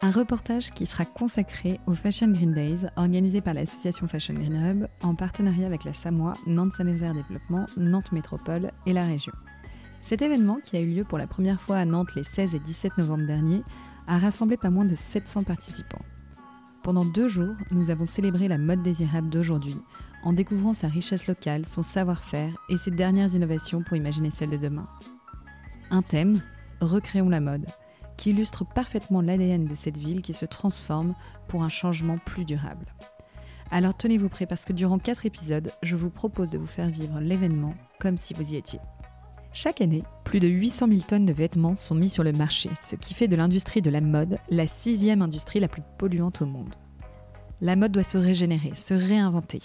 Un reportage qui sera consacré au Fashion Green Days, organisé par l'association Fashion Green Hub en partenariat avec la Samoa, Nantes Saint-Nazaire Développement, Nantes Métropole et la région. Cet événement, qui a eu lieu pour la première fois à Nantes les 16 et 17 novembre dernier, a rassemblé pas moins de 700 participants. Pendant deux jours, nous avons célébré la mode désirable d'aujourd'hui, en découvrant sa richesse locale, son savoir-faire et ses dernières innovations pour imaginer celle de demain. Un thème, recréons la mode qui illustre parfaitement l'ADN de cette ville qui se transforme pour un changement plus durable. Alors tenez-vous prêts parce que durant quatre épisodes, je vous propose de vous faire vivre l'événement comme si vous y étiez. Chaque année, plus de 800 000 tonnes de vêtements sont mis sur le marché, ce qui fait de l'industrie de la mode la sixième industrie la plus polluante au monde. La mode doit se régénérer, se réinventer.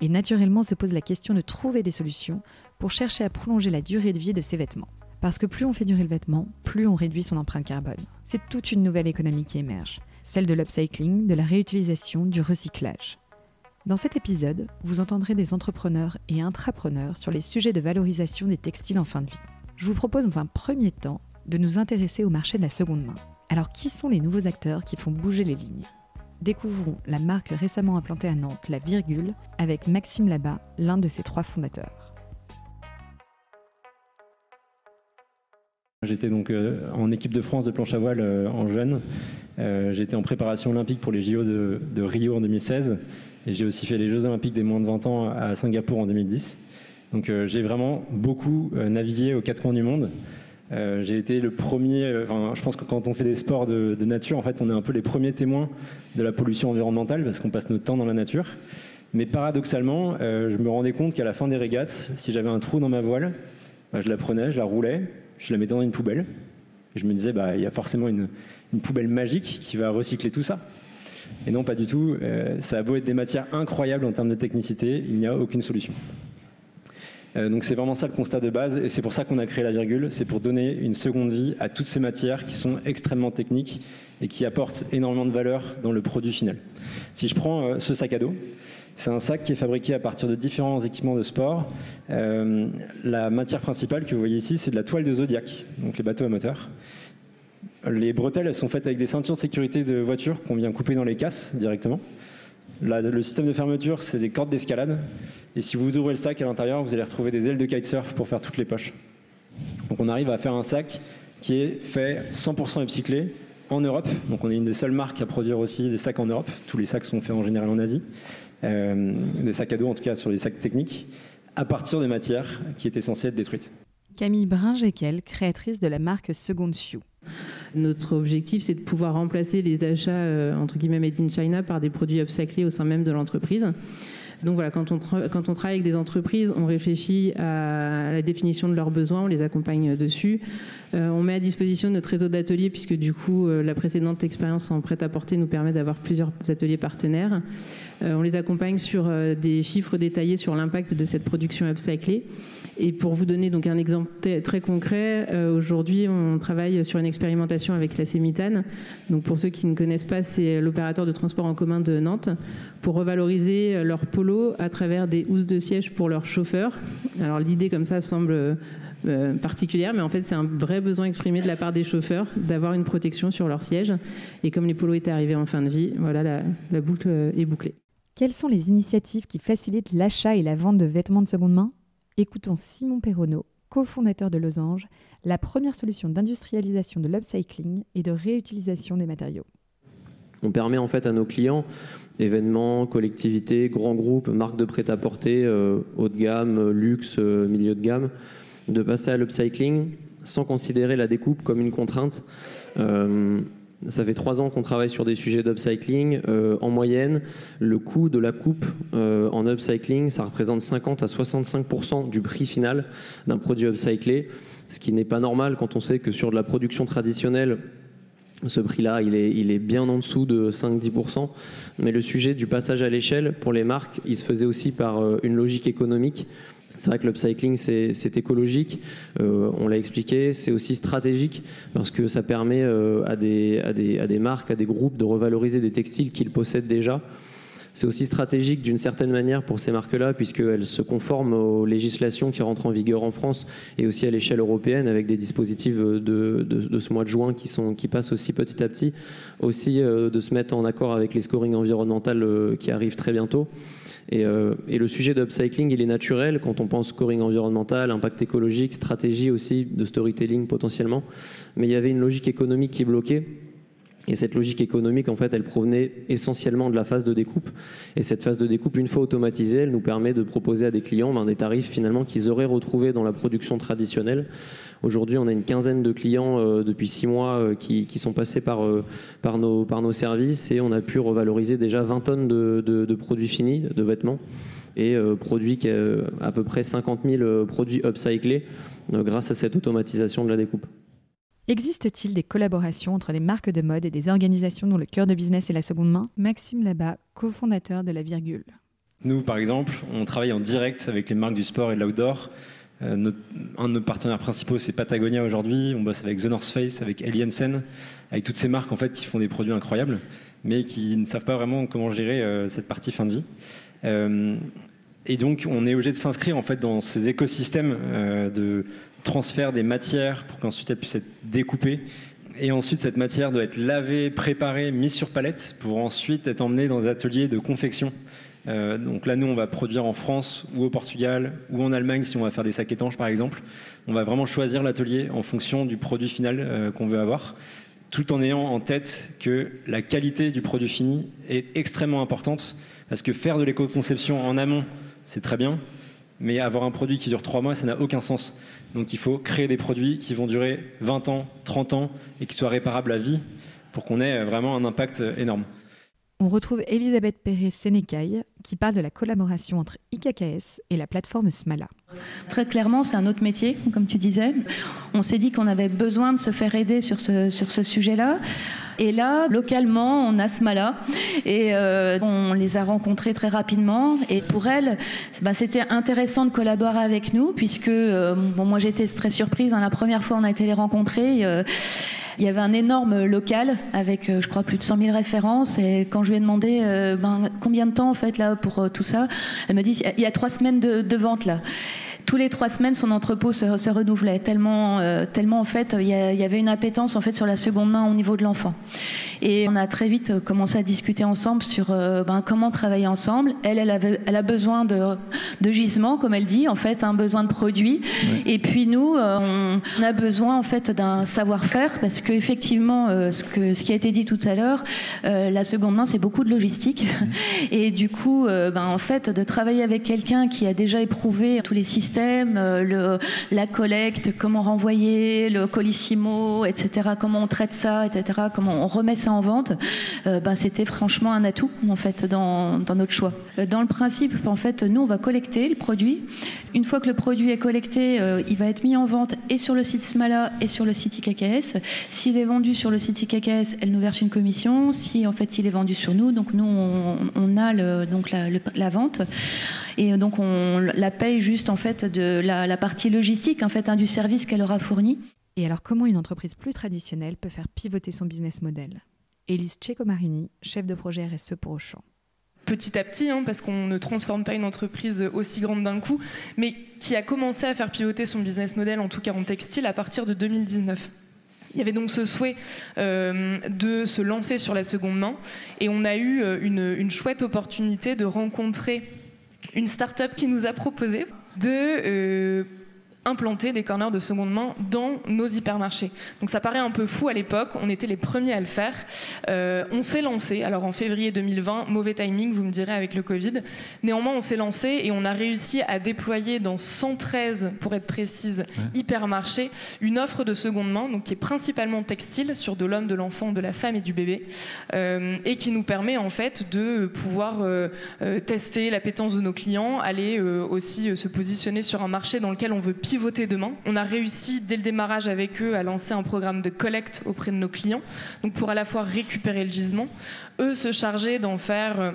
Et naturellement se pose la question de trouver des solutions pour chercher à prolonger la durée de vie de ces vêtements. Parce que plus on fait durer le vêtement, plus on réduit son empreinte carbone. C'est toute une nouvelle économie qui émerge, celle de l'upcycling, de la réutilisation, du recyclage. Dans cet épisode, vous entendrez des entrepreneurs et intrapreneurs sur les sujets de valorisation des textiles en fin de vie. Je vous propose dans un premier temps de nous intéresser au marché de la seconde main. Alors qui sont les nouveaux acteurs qui font bouger les lignes? Découvrons la marque récemment implantée à Nantes, la Virgule, avec Maxime Labat, l'un de ses trois fondateurs. J'étais donc euh, en équipe de France de planche à voile euh, en jeune. Euh, j'étais en préparation olympique pour les JO de, Rio en 2016 et j'ai aussi fait les Jeux olympiques des moins de 20 ans à Singapour en 2010. Donc j'ai vraiment beaucoup navigué aux quatre coins du monde. j'ai été le premier, je pense que quand on fait des sports de, de, nature, en fait, on est un peu les premiers témoins de la pollution environnementale parce qu'on passe notre temps dans la nature. Mais paradoxalement, je me rendais compte qu'à la fin des régates, si j'avais un trou dans ma voile, bah, je la prenais, je la roulais, je la mettais dans une poubelle. Et je me disais, bah, il y a forcément une, poubelle magique qui va recycler tout ça. Et non, pas du tout. Euh, ça a beau être des matières incroyables en termes de technicité, il n'y a aucune solution. Euh, donc c'est vraiment ça le constat de base, et c'est pour ça qu'on a créé la virgule, c'est pour donner une seconde vie à toutes ces matières qui sont extrêmement techniques et qui apportent énormément de valeur dans le produit final. Si je prends euh, ce sac à dos, c'est un sac qui est fabriqué à partir de différents équipements de sport. Euh, la matière principale que vous voyez ici, c'est de la toile de Zodiac, donc les bateaux à moteur. Les bretelles, elles sont faites avec des ceintures de sécurité de voiture qu'on vient couper dans les casses directement. le système de fermeture, c'est des cordes d'escalade. Et si vous ouvrez le sac à l'intérieur, vous allez retrouver des ailes de kitesurf pour faire toutes les poches. Donc on arrive à faire un sac qui est fait 100% upcyclé en Europe. Donc on est une des seules marques à produire aussi des sacs en Europe. Tous les sacs sont faits en général en Asie. Euh, des sacs à dos, en tout cas sur des sacs techniques, à partir des matières qui étaient censées être détruites. Camille Bringekel, créatrice de la marque Second Sioux. Notre objectif, c'est de pouvoir remplacer les achats euh, entre guillemets made in China par des produits upcyclés au sein même de l'entreprise. Donc voilà, quand on, travaille avec des entreprises, on réfléchit à la définition de leurs besoins, on les accompagne dessus. Euh, on met à disposition notre réseau d'ateliers, puisque du coup, la précédente expérience en prêt-à-porter nous permet d'avoir plusieurs ateliers partenaires. Euh, on les accompagne sur euh, des chiffres détaillés sur l'impact de cette production upcyclée. Et pour vous donner donc un exemple très concret, euh, aujourd'hui on travaille sur une expérimentation avec la Sémitane. Donc pour ceux qui ne connaissent pas, c'est l'opérateur de transport en commun de Nantes pour revaloriser leur à travers des housses de siège pour leurs chauffeurs. Alors l'idée comme ça semble particulière, mais en fait c'est un vrai besoin exprimé de la part des chauffeurs d'avoir une protection sur leur siège. Et comme les polos étaient arrivés en fin de vie, voilà la boucle est bouclée. Quelles sont les initiatives qui facilitent l'achat et la vente de vêtements de seconde main? Écoutons Simon Perronneau, cofondateur de Losange, la première solution d'industrialisation de l'upcycling et de réutilisation des matériaux. On permet en fait à nos clients, événements, collectivités, grands groupes, marques de prêt-à-porter, euh, haut de gamme, luxe, euh, milieu de gamme, de passer à l'upcycling sans considérer la découpe comme une contrainte. Euh, ça fait trois ans qu'on travaille sur des sujets d'upcycling. Euh, en moyenne, le coût de la coupe euh, en upcycling, ça représente 50 à 65% du prix final d'un produit upcyclé, ce qui n'est pas normal quand on sait que sur de la production traditionnelle, Ce prix-là, il est, bien en dessous de 5-10%. Mais le sujet du passage à l'échelle, pour les marques, il se faisait aussi par une logique économique. C'est vrai que l'upcycling, c'est écologique, euh, on l'a expliqué, c'est aussi stratégique parce que ça permet euh, à, des, marques, à des groupes de revaloriser des textiles qu'ils possèdent déjà. C'est aussi stratégique d'une certaine manière pour ces marques-là, puisqu'elles se conforment aux législations qui rentrent en vigueur en France et aussi à l'échelle européenne, avec des dispositifs de, ce mois de juin qui, passent aussi petit à petit, aussi euh, de se mettre en accord avec les scorings environnementaux qui arrivent très bientôt. Euh, et, le sujet d'upcycling, il est naturel quand on pense scoring environnemental, impact écologique, stratégie aussi de storytelling potentiellement. Mais il y avait une logique économique qui bloquait. Et cette logique économique, en fait, elle provenait essentiellement de la phase de découpe. Et cette phase de découpe, une fois automatisée, elle nous permet de proposer à des clients ben, des tarifs finalement qu'ils auraient retrouvés dans la production traditionnelle Aujourd'hui, on a une quinzaine de clients euh, depuis six mois euh, qui, sont passés par, euh, par, nos, services et on a pu revaloriser déjà 20 tonnes de, produits finis, de vêtements et produits à peu près 50 000 produits upcyclés grâce à cette automatisation de la découpe. Existe-t-il des collaborations entre des marques de mode et des organisations dont le cœur de business est la seconde main? Maxime Labat, cofondateur de La Virgule. Nous, par exemple, on travaille en direct avec les marques du sport et de l'outdoor euh, un de nos partenaires principaux, c'est Patagonia aujourd'hui. On bosse avec The North Face, avec Aliensen, avec toutes ces marques en fait qui font des produits incroyables, mais qui ne savent pas vraiment comment gérer euh, cette partie fin de vie. Euh, et donc, on est obligé de s'inscrire en fait dans ces écosystèmes de transfert des matières pour qu'ensuite elles puissent être découpées. Et ensuite, cette matière doit être lavée, préparée, mise sur palette pour ensuite être emmenée dans des ateliers de confection euh, donc là, nous, on va produire en France ou au Portugal ou en Allemagne si on va faire des sacs étanches, par exemple. On va vraiment choisir l'atelier en fonction du produit final euh, qu'on veut avoir, tout en ayant en tête que la qualité du produit fini est extrêmement importante, parce que faire de l'éco-conception en amont, c'est très bien, mais avoir un produit qui dure trois mois, ça n'a aucun sens. Donc il faut créer des produits qui vont durer 20 ans, 30 ans et qui soient réparables à vie pour qu'on ait vraiment un impact énorme. On retrouve Elisabeth Pérez-Sénécaille qui parle de la collaboration entre IKKS et la plateforme Smala. Très clairement, c'est un autre métier, comme tu disais. On s'est dit qu'on avait besoin de se faire aider sur ce, sur ce sujet-là. Et là, localement, on a Smala et euh, on les a rencontrés très rapidement. Et pour elles, bah, c'était intéressant de collaborer avec nous, puisque euh, bon, moi j'étais très surprise. Hein, la première fois on a été les rencontrer. Euh, il y avait un énorme local avec, euh, je crois, plus de 100 000 références. Et quand je lui ai demandé euh, ben, combien de temps en fait là pour euh, tout ça, elle m'a dit il y a trois semaines de, de vente là tous les trois semaines, son entrepôt se, renouvelait tellement, tellement en fait, il y, avait une appétence en fait sur la seconde main au niveau de l'enfant. Et on a très vite commencé à discuter ensemble sur ben, comment travailler ensemble. Elle, elle, avait, elle a besoin de, de gisements, comme elle dit, en fait, un besoin de produits. Et puis nous, on, a besoin en fait d'un savoir-faire parce que effectivement, euh, ce, que, ce qui a été dit tout à l'heure, euh, la seconde main, c'est beaucoup de logistique. Et du coup, euh, ben, en fait, de travailler avec quelqu'un qui a déjà éprouvé tous les systèmes, le, la collecte, comment renvoyer, le colissimo, etc., comment on traite ça, etc., comment on remet ça en vente, ben, c'était franchement un atout, en fait, dans, notre choix. Dans le principe, en fait, nous, on va collecter le produit. Une fois que le produit est collecté, il va être mis en vente et sur le site Smala et sur le site IKKS. S'il est vendu sur le site IKKS, elle nous verse une commission. Si en fait il est vendu sur nous, donc nous on, a donc la, vente et donc on la paye juste en fait de la, partie logistique en fait hein, du service qu'elle aura fourni. Et alors comment une entreprise plus traditionnelle peut faire pivoter son business model? Élise Ceccomarini, chef de projet RSE pour Auchan petit à petit, hein, parce qu'on ne transforme pas une entreprise aussi grande d'un coup, mais qui a commencé à faire pivoter son business model, en tout cas en textile, à partir de 2019. Il y avait donc ce souhait euh, de se lancer sur la seconde main et on a eu euh, une, chouette opportunité de rencontrer une start-up qui nous a proposé de euh, implanter des corners de seconde main dans nos hypermarchés. Donc ça paraît un peu fou à l'époque, on était les premiers à le faire. Euh, on s'est lancé, alors en février 2020, mauvais timing, vous me direz, avec le Covid. Néanmoins, on s'est lancé et on a réussi à déployer dans 113, pour être précise, hypermarchés, une offre de seconde main, donc qui est principalement textile, sur de l'homme, de l'enfant, de la femme et du bébé, euh, et qui nous permet en fait de pouvoir euh, tester l'appétence de nos clients, aller aussi se positionner sur un marché dans lequel on veut pivoter pivoté demain. On a réussi dès le démarrage avec eux à lancer un programme de collecte auprès de nos clients, donc pour à la fois récupérer le gisement, eux se charger d'en faire euh,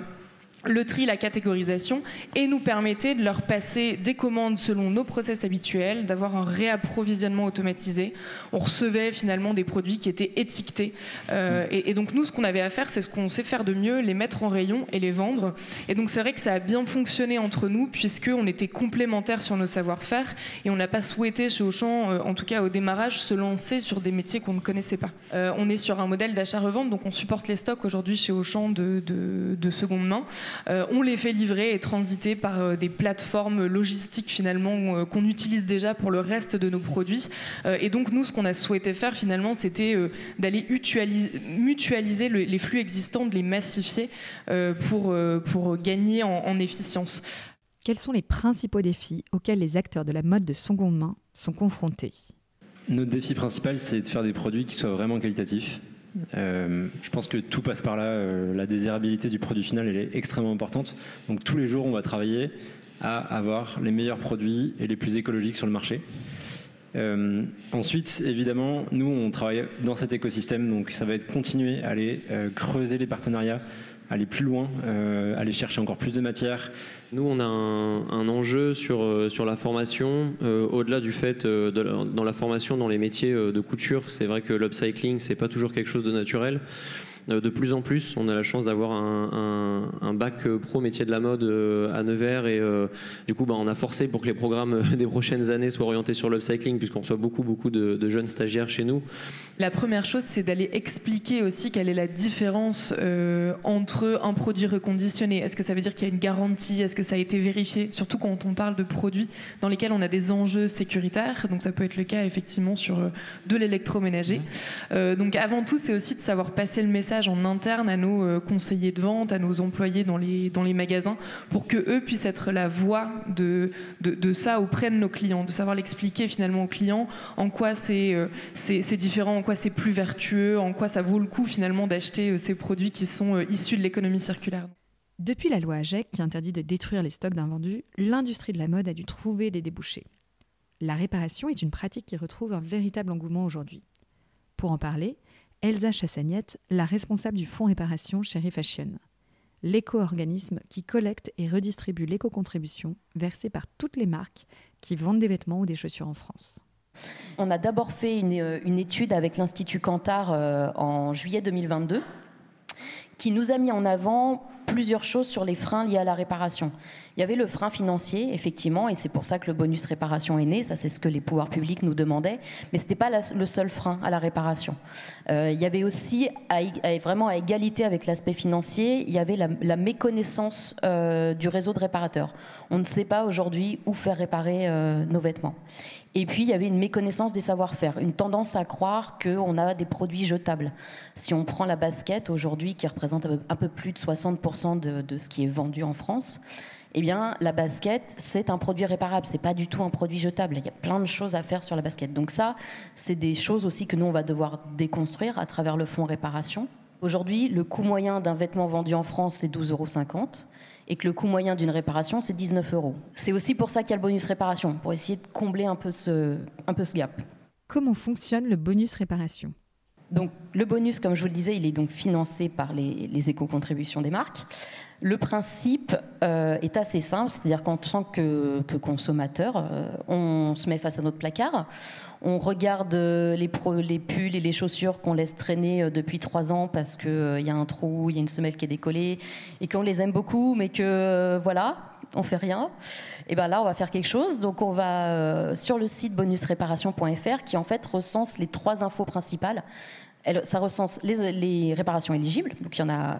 le tri, la catégorisation, et nous permettait de leur passer des commandes selon nos process habituels, d'avoir un réapprovisionnement automatisé. On recevait finalement des produits qui étaient étiquetés. Euh, et, donc nous, ce qu'on avait à faire, c'est ce qu'on sait faire de mieux, les mettre en rayon et les vendre. Et donc c'est vrai que ça a bien fonctionné entre nous, puisqu'on était complémentaires sur nos savoir-faire, et on n'a pas souhaité chez Auchan, euh, en tout cas au démarrage, se lancer sur des métiers qu'on ne connaissait pas. Euh, on est sur un modèle d'achat-revente, donc on supporte les stocks aujourd'hui chez Auchan de, de, de seconde main. Euh, on les fait livrer et transiter par euh, des plateformes logistiques finalement euh, qu'on utilise déjà pour le reste de nos produits. et donc nous, ce qu'on a souhaité faire finalement, c'était d'aller mutualiser le, les flux existants, de les massifier pour, pour gagner en, en efficience. Quels sont les principaux défis auxquels les acteurs de la mode de seconde main sont confrontés? Notre défi principal, c'est de faire des produits qui soient vraiment qualitatifs. Euh, je pense que tout passe par là. Euh, la désirabilité du produit final, elle est extrêmement importante. Donc tous les jours, on va travailler à avoir les meilleurs produits et les plus écologiques sur le marché. Euh, ensuite, évidemment, nous, on travaille dans cet écosystème, donc ça va être continuer à aller creuser les partenariats, aller plus loin, euh, aller chercher encore plus de matière. Nous, on a un, enjeu sur, euh, sur la formation, euh, au-delà du fait de, dans la formation dans les métiers de couture, c'est vrai que l'upcycling, c'est pas toujours quelque chose de naturel. Euh, de plus en plus, on a la chance d'avoir un, un, un, bac euh, pro métier de la mode euh, à Nevers et du coup, bah, on a forcé pour que les programmes des prochaines années soient orientés sur l'upcycling puisqu'on reçoit beaucoup, beaucoup de, de, jeunes stagiaires chez nous. La première chose, c'est d'aller expliquer aussi quelle est la différence entre un produit reconditionné. Est-ce que ça veut dire qu'il y a une garantie? Est-ce que ça a été vérifié? Surtout quand on parle de produits dans lesquels on a des enjeux sécuritaires. Donc ça peut être le cas effectivement sur de l'électroménager. Euh, donc avant tout, c'est aussi de savoir passer le message en interne à nos euh, conseillers de vente, à nos employés dans les, magasins, pour que eux puissent être la voix de, de, ça auprès de nos clients, de savoir l'expliquer finalement aux clients en quoi c'est euh, différent, en quoi c'est plus vertueux, en quoi ça vaut le coup finalement d'acheter euh, ces produits qui sont issus de l'économie circulaire. Depuis la loi AGEC qui interdit de détruire les stocks d'invendus, l'industrie de la mode a dû trouver des débouchés. La réparation est une pratique qui retrouve un véritable engouement aujourd'hui. Pour en parler, Elsa Chassagnette, la responsable du fonds réparation chez Refashion, l'éco-organisme qui collecte et redistribue l'éco-contribution versée par toutes les marques qui vendent des vêtements ou des chaussures en France. On a d'abord fait une, une, étude avec l'Institut Cantar euh, en juillet 2022 qui nous a mis en avant plusieurs choses sur les freins liés à la réparation. Il y avait le frein financier, effectivement, et c'est pour ça que le bonus réparation est né. Ça, c'est ce que les pouvoirs publics nous demandaient. Mais ce n'était pas le seul frein à la réparation. Euh, il y avait aussi, vraiment à égalité avec l'aspect financier, il y avait la, la méconnaissance euh, du réseau de réparateurs. On ne sait pas aujourd'hui où faire réparer euh, nos vêtements. Et puis, il y avait une méconnaissance des savoir-faire, une tendance à croire qu'on a des produits jetables. Si on prend la basket aujourd'hui, qui représente un peu plus de 60% de, ce qui est vendu en France, eh bien, la basket, c'est un produit réparable, c'est pas du tout un produit jetable. Il y a plein de choses à faire sur la basket. Donc ça, c'est des choses aussi que nous, on va devoir déconstruire à travers le fonds réparation. Aujourd'hui, le coût moyen d'un vêtement vendu en France, c'est 12,50 euros et que le coût moyen d'une réparation, c'est 19 euros. C'est aussi pour ça qu'il y a le bonus réparation, pour essayer de combler un peu ce, un peu ce gap. Comment fonctionne le bonus réparation? Donc, le bonus, comme je vous le disais, il est donc financé par les, les éco-contributions des marques. Le principe euh, est assez simple, c'est-à-dire qu'en tant que, consommateur, euh, on se met face à notre placard, on regarde les, pro, les pulls et les chaussures qu'on laisse traîner euh, depuis trois ans parce qu'il euh, y a un trou, il y a une semelle qui est décollée et qu'on les aime beaucoup, mais que euh, voilà, on fait rien. Et ben là, on va faire quelque chose. Donc, on va euh, sur le site bonusréparation.fr qui en fait recense les trois infos principales. Ça recense les, les, réparations éligibles. Donc, il y en a.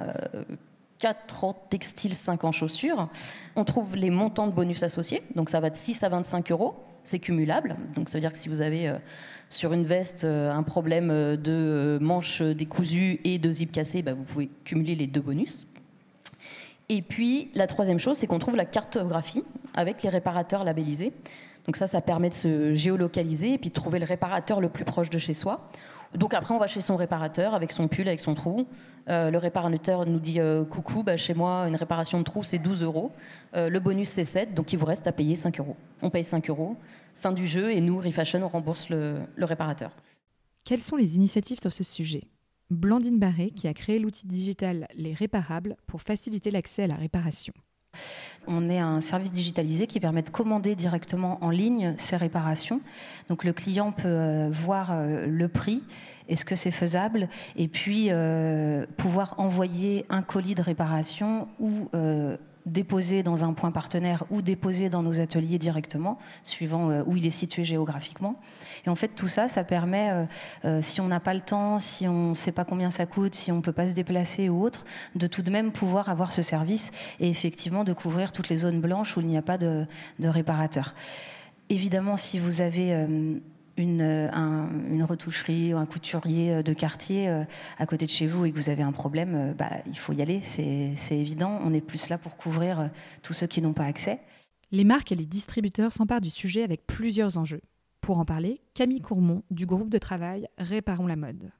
Euh, 4 en textile, 5 en chaussures. On trouve les montants de bonus associés, donc ça va de 6 à 25 euros, c'est cumulable. Donc ça veut dire que si vous avez euh, sur une veste euh, un problème de euh, manche décousue et de zip cassé, bah, vous pouvez cumuler les deux bonus. Et puis la troisième chose, c'est qu'on trouve la cartographie avec les réparateurs labellisés. Donc ça, ça permet de se géolocaliser et puis de trouver le réparateur le plus proche de chez soi. Donc après, on va chez son réparateur avec son pull, avec son trou. Euh, le réparateur nous dit euh, coucou, bah, chez moi, une réparation de trou, c'est 12 euros. Euh, le bonus, c'est 7, donc il vous reste à payer 5 euros. On paye 5 euros. Fin du jeu, et nous, Refashion, on rembourse le, le réparateur. Quelles sont les initiatives sur ce sujet? Blandine Barré, qui a créé l'outil digital Les Réparables pour faciliter l'accès à la réparation. On est un service digitalisé qui permet de commander directement en ligne ces réparations. Donc le client peut euh, voir euh, le prix, est-ce que c'est faisable, et puis euh, pouvoir envoyer un colis de réparation ou déposer dans un point partenaire ou déposer dans nos ateliers directement, suivant euh, où il est situé géographiquement. Et en fait, tout ça, ça permet, euh, euh, si on n'a pas le temps, si on ne sait pas combien ça coûte, si on ne peut pas se déplacer ou autre, de tout de même pouvoir avoir ce service et effectivement de couvrir toutes les zones blanches où il n'y a pas de réparateur. Évidemment, si vous avez une, euh, une, retoucherie ou un couturier euh, de quartier euh, à côté de chez vous et que vous avez un problème, bah, il faut y aller, c'est évident. On est plus là pour couvrir tous ceux qui n'ont pas accès. Les marques et les distributeurs s'emparent du sujet avec plusieurs enjeux. Pour en parler, Camille Courmont du groupe de travail Réparons la mode.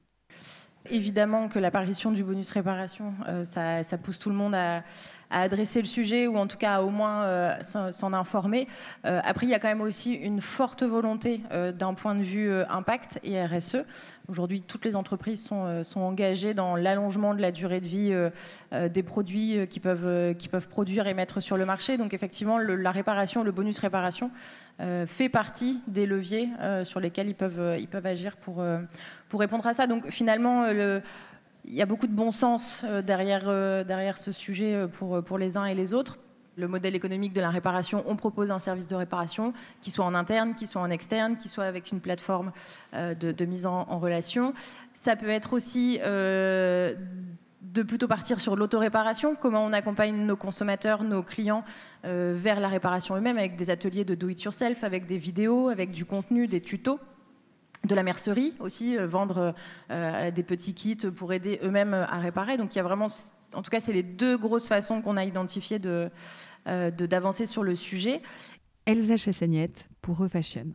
Évidemment que l'apparition du bonus réparation, ça, ça, pousse tout le monde à, adresser le sujet ou en tout cas à au moins euh, s'en informer. Euh, après, il y a quand même aussi une forte volonté euh, d'un point de vue impact et RSE. Aujourd'hui, toutes les entreprises sont, engagées dans l'allongement de la durée de vie des produits qu'ils peuvent, produire et mettre sur le marché. Donc effectivement, la réparation, le bonus réparation fait partie des leviers sur lesquels ils peuvent agir pour, pour répondre à ça. Donc finalement, le, il y a beaucoup de bon sens euh, derrière, euh, derrière ce sujet euh, pour, pour les uns et les autres. Le modèle économique de la réparation, on propose un service de réparation qui soit en interne, qui soit en externe, qui soit avec une plateforme de, mise en, relation. Ça peut être aussi de plutôt partir sur l'autoréparation, comment on accompagne nos consommateurs, nos clients vers la réparation eux-mêmes avec des ateliers de do-it-yourself, avec des vidéos, avec du contenu, des tutos de la mercerie aussi, euh, vendre euh, des petits kits pour aider eux-mêmes à réparer. Donc il y a vraiment, en tout cas, c'est les deux grosses façons qu'on a identifiées de, euh, d'avancer sur le sujet. Elsa Chassagnette pour Refashion.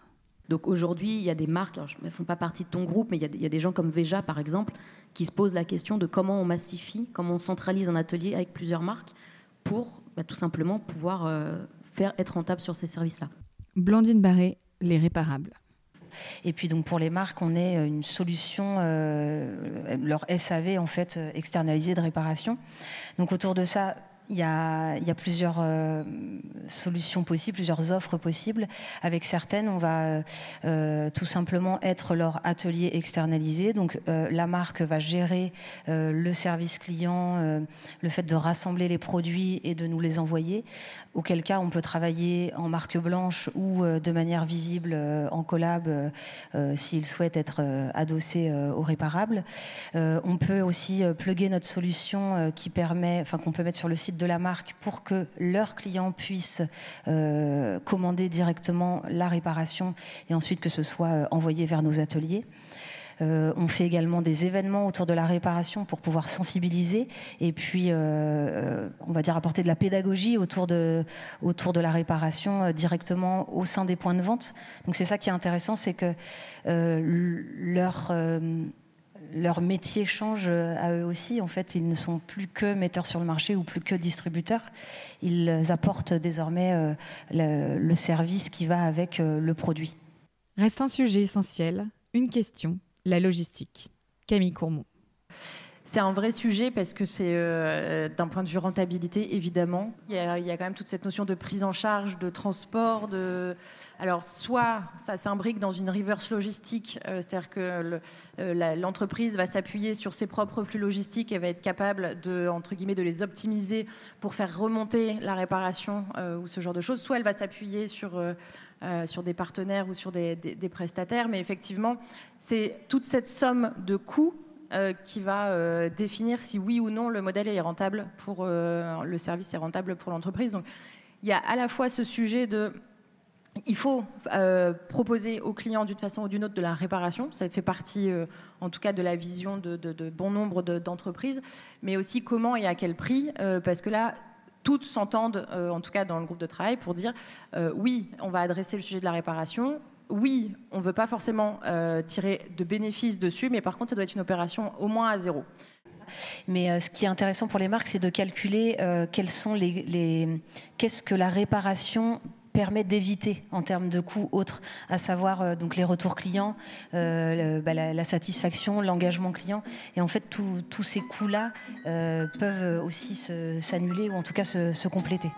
Donc aujourd'hui, il y a des marques, elles ne font pas partie de ton groupe, mais il y, a, des gens comme Veja, par exemple, qui se posent la question de comment on massifie, comment on centralise un atelier avec plusieurs marques pour bah, tout simplement pouvoir faire être rentable sur ces services-là. Blandine Barré, les réparables. Et puis donc pour les marques, on est euh, une solution, euh, leur SAV en fait euh, externalisée de réparation. Donc autour de ça, il y, a, plusieurs euh, solutions possibles, plusieurs offres possibles. Avec certaines, on va euh, tout simplement être leur atelier externalisé. Donc euh, la marque va gérer le service client, le fait de rassembler les produits et de nous les envoyer. Auquel cas, on peut travailler en marque blanche ou de manière visible en collab s'il souhaite être adossé au réparable. on peut aussi plugger notre solution qui permet, enfin qu'on peut mettre sur le site de la marque pour que leurs clients puissent euh, commander directement la réparation et ensuite que ce soit euh, envoyé vers nos ateliers. Euh, on fait également des événements autour de la réparation pour pouvoir sensibiliser et puis, on va dire, apporter de la pédagogie autour de, autour de la réparation directement au sein des points de vente. Donc c'est ça qui est intéressant, c'est que leur leur métier change euh, à eux aussi. En fait, ils ne sont plus que metteurs sur le marché ou plus que distributeurs. Ils apportent désormais euh, le, service qui va avec euh, le produit. Reste un sujet essentiel, une question, la logistique. Camille Courmont. C'est un vrai sujet parce que c'est d'un point de vue rentabilité, évidemment. Il y, a, quand même toute cette notion de prise en charge, de transport, de, alors, soit ça s'imbrique dans une reverse logistique, euh, c'est-à-dire que euh, l'entreprise va s'appuyer sur ses propres flux logistiques et va être capable de, entre guillemets, de les optimiser pour faire remonter la réparation euh, ou ce genre de choses. Soit elle va s'appuyer sur sur des partenaires ou sur des, prestataires, mais effectivement, c'est toute cette somme de coûts qui va définir si oui ou non le modèle est rentable pour le service est rentable pour l'entreprise. Donc, il y a à la fois ce sujet de il faut euh, proposer aux clients d'une façon ou d'une autre de la réparation. Ça fait partie, euh, en tout cas, de la vision de, bon nombre d'entreprises, mais aussi comment et à quel prix, euh, parce que là, toutes s'entendent, en tout cas dans le groupe de travail, pour dire oui, on va adresser le sujet de la réparation, oui, on ne veut pas forcément tirer de bénéfices dessus, mais par contre, ça doit être une opération au moins à zéro. Mais ce qui est intéressant pour les marques, c'est de calculer quels sont les qu'est-ce que la réparation permet d'éviter en termes de coûts autres, à savoir euh, donc les retours clients, euh, bah, la, satisfaction, l'engagement client. Et en fait, tous ces coûts-là euh, peuvent aussi s'annuler ou en tout cas se, compléter.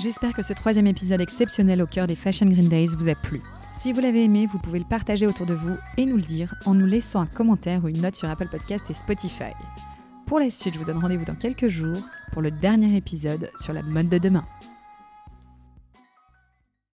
J'espère que ce troisième épisode exceptionnel au cœur des Fashion Green Days vous a plu. Si vous l'avez aimé, vous pouvez le partager autour de vous et nous le dire en nous laissant un commentaire ou une note sur Apple Podcast et Spotify. Pour la suite, je vous donne rendez-vous dans quelques jours pour le dernier épisode sur la mode de demain.